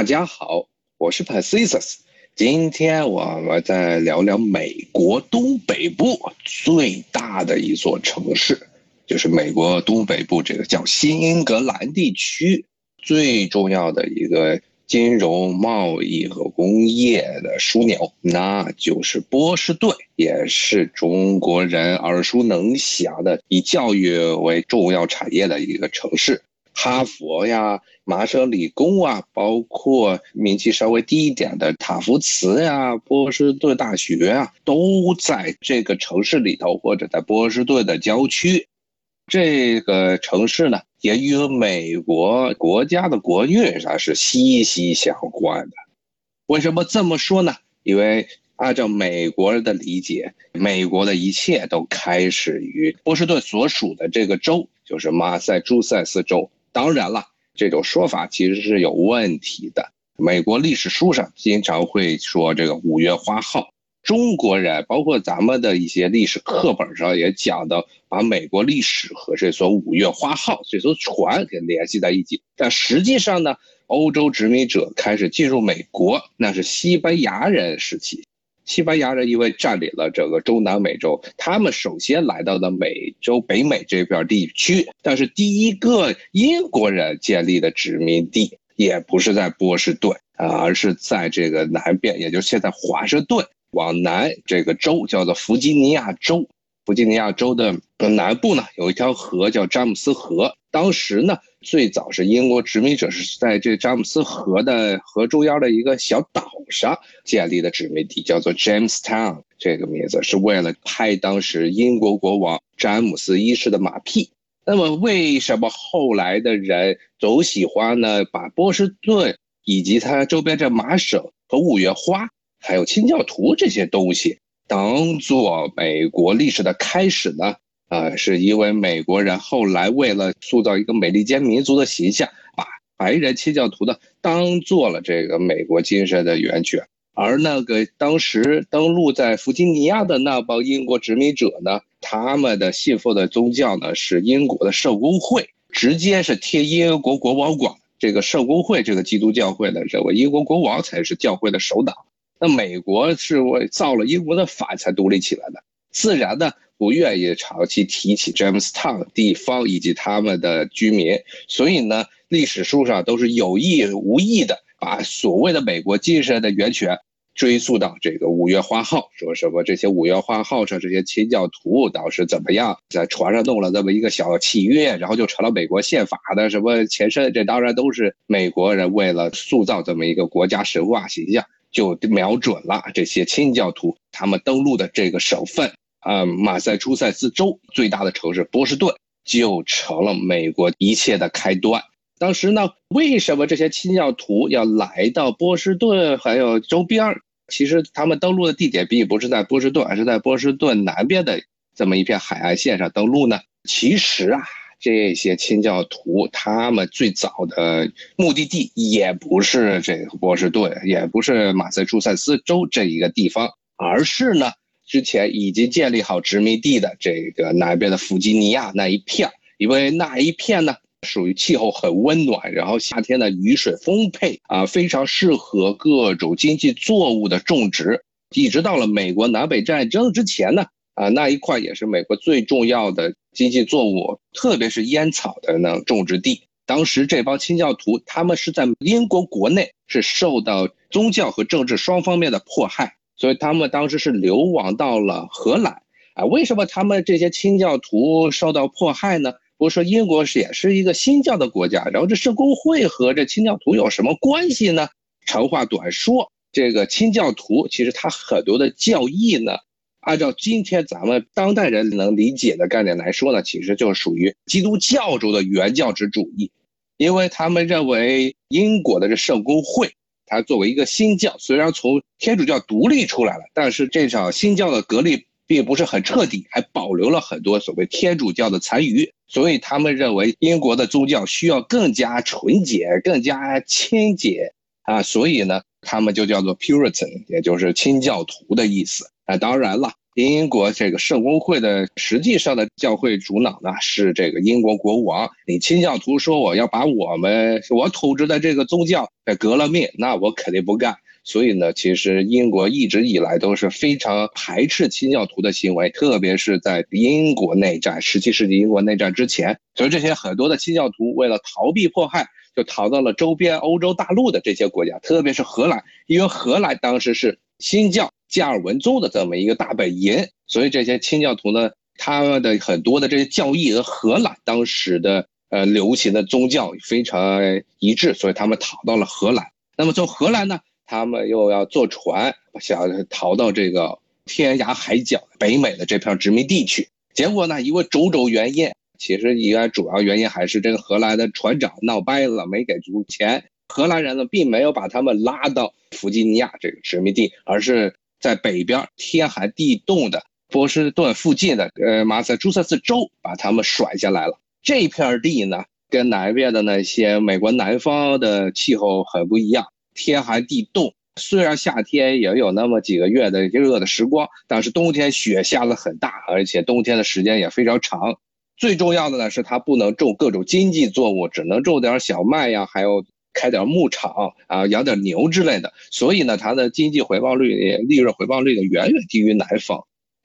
大家好，我是 Pacius。今天我们再聊聊美国东北部最大的一座城市，就是美国东北部这个叫新英格兰地区最重要的一个金融、贸易和工业的枢纽，那就是波士顿，也是中国人耳熟能详的以教育为重要产业的一个城市。哈佛呀，麻省理工啊，包括名气稍微低一点的塔夫茨呀、波士顿大学啊，都在这个城市里头，或者在波士顿的郊区。这个城市呢，也与美国国家的国运上是息息相关的。为什么这么说呢？因为按照美国人的理解，美国的一切都开始于波士顿所属的这个州，就是马赛诸塞斯州。当然了，这种说法其实是有问题的。美国历史书上经常会说这个五月花号，中国人包括咱们的一些历史课本上也讲到，把美国历史和这艘五月花号这艘船给联系在一起。但实际上呢，欧洲殖民者开始进入美国，那是西班牙人时期。西班牙人因为占领了整个中南美洲，他们首先来到了美洲北美这片地区。但是第一个英国人建立的殖民地也不是在波士顿啊，而是在这个南边，也就是现在华盛顿往南这个州叫做弗吉尼亚州。弗吉尼亚州的南部呢，有一条河叫詹姆斯河。当时呢，最早是英国殖民者是在这詹姆斯河的河中央的一个小岛上建立的殖民地，叫做 Jamestown。这个名字是为了拍当时英国国王詹姆斯一世的马屁。那么，为什么后来的人总喜欢呢？把波士顿以及它周边这麻省和五月花，还有清教徒这些东西？当做美国历史的开始呢？啊，是因为美国人后来为了塑造一个美利坚民族的形象，把白人清教徒呢当做了这个美国精神的源泉。而那个当时登陆在弗吉尼亚的那帮英国殖民者呢，他们的信奉的宗教呢是英国的圣公会，直接是贴英国国王管。这个圣公会这个基督教会呢，认为英国国王才是教会的首脑。那美国是为造了英国的反才独立起来的，自然呢不愿意长期提起 Jamestown 地方以及他们的居民，所以呢历史书上都是有意无意的把所谓的美国精神的源泉追溯到这个五月花号，说什么这些五月花号上这些清教徒当时怎么样，在船上弄了这么一个小契约，然后就成了美国宪法的什么前身，这当然都是美国人为了塑造这么一个国家神话形象。就瞄准了这些清教徒，他们登陆的这个省份，啊，马赛诸塞斯州最大的城市波士顿，就成了美国一切的开端。当时呢，为什么这些清教徒要来到波士顿还有周边？其实他们登陆的地点并不是在波士顿，而是在波士顿南边的这么一片海岸线上登陆呢。其实啊。这些清教徒，他们最早的目的地也不是这个波士顿，也不是马赛诸塞斯州这一个地方，而是呢，之前已经建立好殖民地的这个南边的弗吉尼亚那一片，因为那一片呢，属于气候很温暖，然后夏天的雨水丰沛啊，非常适合各种经济作物的种植。一直到了美国南北战争之前呢。啊，那一块也是美国最重要的经济作物，特别是烟草的那种植地。当时这帮清教徒，他们是在英国国内是受到宗教和政治双方面的迫害，所以他们当时是流亡到了荷兰。啊，为什么他们这些清教徒受到迫害呢？不是说英国是也是一个新教的国家，然后这圣公会和这清教徒有什么关系呢？长话短说，这个清教徒其实他很多的教义呢。按照今天咱们当代人能理解的概念来说呢，其实就属于基督教中的原教旨主义，因为他们认为英国的这圣公会，它作为一个新教，虽然从天主教独立出来了，但是这场新教的隔离并不是很彻底，还保留了很多所谓天主教的残余，所以他们认为英国的宗教需要更加纯洁、更加清洁啊，所以呢，他们就叫做 Puritan，也就是清教徒的意思。啊当然了，英国这个圣公会的实际上的教会主脑呢是这个英国国王。你清教徒说我要把我们我统治的这个宗教给革了命，那我肯定不干。所以呢，其实英国一直以来都是非常排斥清教徒的行为，特别是在英国内战，十七世纪英国内战之前，所以这些很多的清教徒为了逃避迫害，就逃到了周边欧洲大陆的这些国家，特别是荷兰，因为荷兰当时是新教加尔文宗的这么一个大本营，所以这些清教徒呢，他们的很多的这些教义和荷兰当时的呃流行的宗教非常一致，所以他们逃到了荷兰。那么从荷兰呢？他们又要坐船，想逃到这个天涯海角北美的这片殖民地去。结果呢，因为种种原因，其实应该主要原因还是这个荷兰的船长闹掰了，没给足钱。荷兰人呢，并没有把他们拉到弗吉尼亚这个殖民地，而是在北边天寒地冻的波士顿附近的呃马萨诸塞斯州把他们甩下来了。这片地呢，跟南边的那些美国南方的气候很不一样。天寒地冻，虽然夏天也有那么几个月的热的时光，但是冬天雪下的很大，而且冬天的时间也非常长。最重要的呢是它不能种各种经济作物，只能种点小麦呀，还有开点牧场啊，养点牛之类的。所以呢，它的经济回报率、利润回报率呢远远低于南方。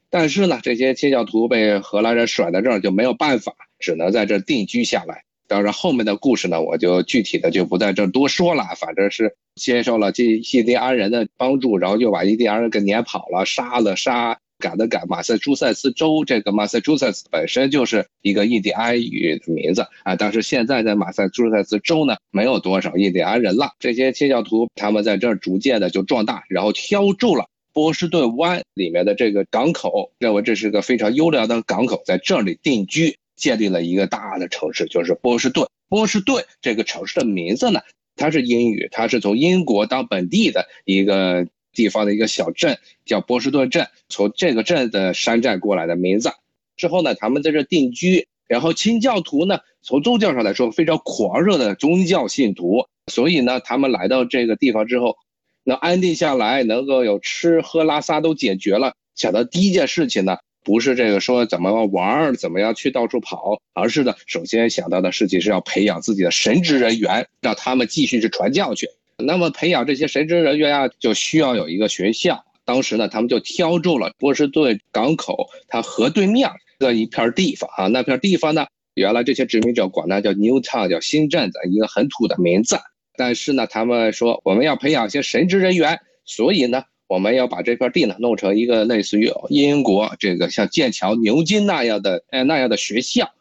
但是呢，这些清教徒被荷兰人甩在这儿就没有办法，只能在这定居下来。当然，后面的故事呢，我就具体的就不在这多说了。反正是接受了这印第安人的帮助，然后就把印第安人给撵跑了，杀了杀，赶的赶。马萨诸塞斯州这个马萨诸塞斯本身就是一个印第安语的名字啊，但是现在在马萨诸塞斯州呢，没有多少印第安人了。这些清教徒他们在这儿逐渐的就壮大，然后挑中了波士顿湾里面的这个港口，认为这是个非常优良的港口，在这里定居。建立了一个大的城市，就是波士顿。波士顿这个城市的名字呢，它是英语，它是从英国当本地的一个地方的一个小镇，叫波士顿镇，从这个镇的山寨过来的名字。之后呢，他们在这定居，然后清教徒呢，从宗教上来说非常狂热的宗教信徒，所以呢，他们来到这个地方之后，能安定下来，能够有吃喝拉撒都解决了，想到第一件事情呢。不是这个说怎么玩儿，怎么样去到处跑，而是呢，首先想到的事情是要培养自己的神职人员，让他们继续去传教去。那么培养这些神职人员啊，就需要有一个学校。当时呢，他们就挑中了波士顿港口它河对面的一片地方啊。那片地方呢，原来这些殖民者管它叫 Newtown，叫新镇子，一个很土的名字。但是呢，他们说我们要培养一些神职人员，所以呢。我们要把这块地呢弄成一个类似于英国这个像剑桥、牛津那样的哎那样的学校。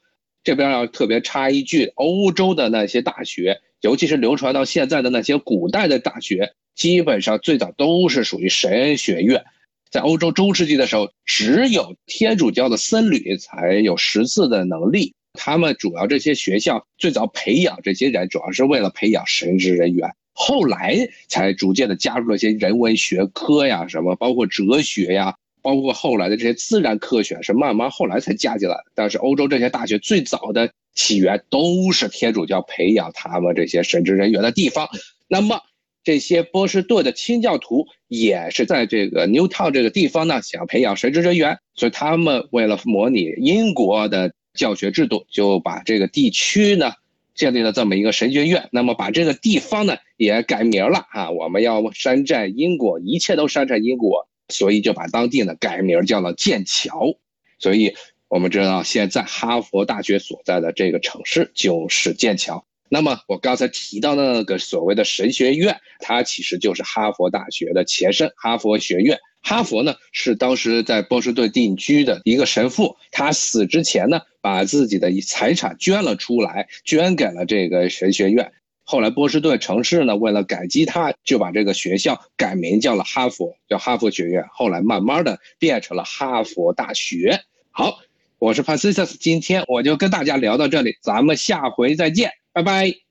这边要特别插一句，欧洲的那些大学，尤其是流传到现在的那些古代的大学，基本上最早都是属于神学院。在欧洲中世纪的时候，只有天主教的僧侣才有识字的能力。他们主要这些学校最早培养这些人，主要是为了培养神职人员。后来才逐渐的加入了一些人文学科呀，什么包括哲学呀，包括后来的这些自然科学，是慢慢后来才加进来。但是欧洲这些大学最早的起源都是天主教培养他们这些神职人员的地方。那么这些波士顿的清教徒也是在这个 Newtown 这个地方呢，想培养神职人员，所以他们为了模拟英国的教学制度，就把这个地区呢。建立了这么一个神学院，那么把这个地方呢也改名了啊，我们要山寨英国，一切都山寨英国，所以就把当地呢改名叫了剑桥。所以我们知道现在哈佛大学所在的这个城市就是剑桥。那么我刚才提到的那个所谓的神学院，它其实就是哈佛大学的前身——哈佛学院。哈佛呢是当时在波士顿定居的一个神父，他死之前呢，把自己的财产捐了出来，捐给了这个神学院。后来波士顿城市呢，为了感激他，就把这个学校改名叫了哈佛，叫哈佛学院。后来慢慢的变成了哈佛大学。好，我是潘西斯，今天我就跟大家聊到这里，咱们下回再见，拜拜。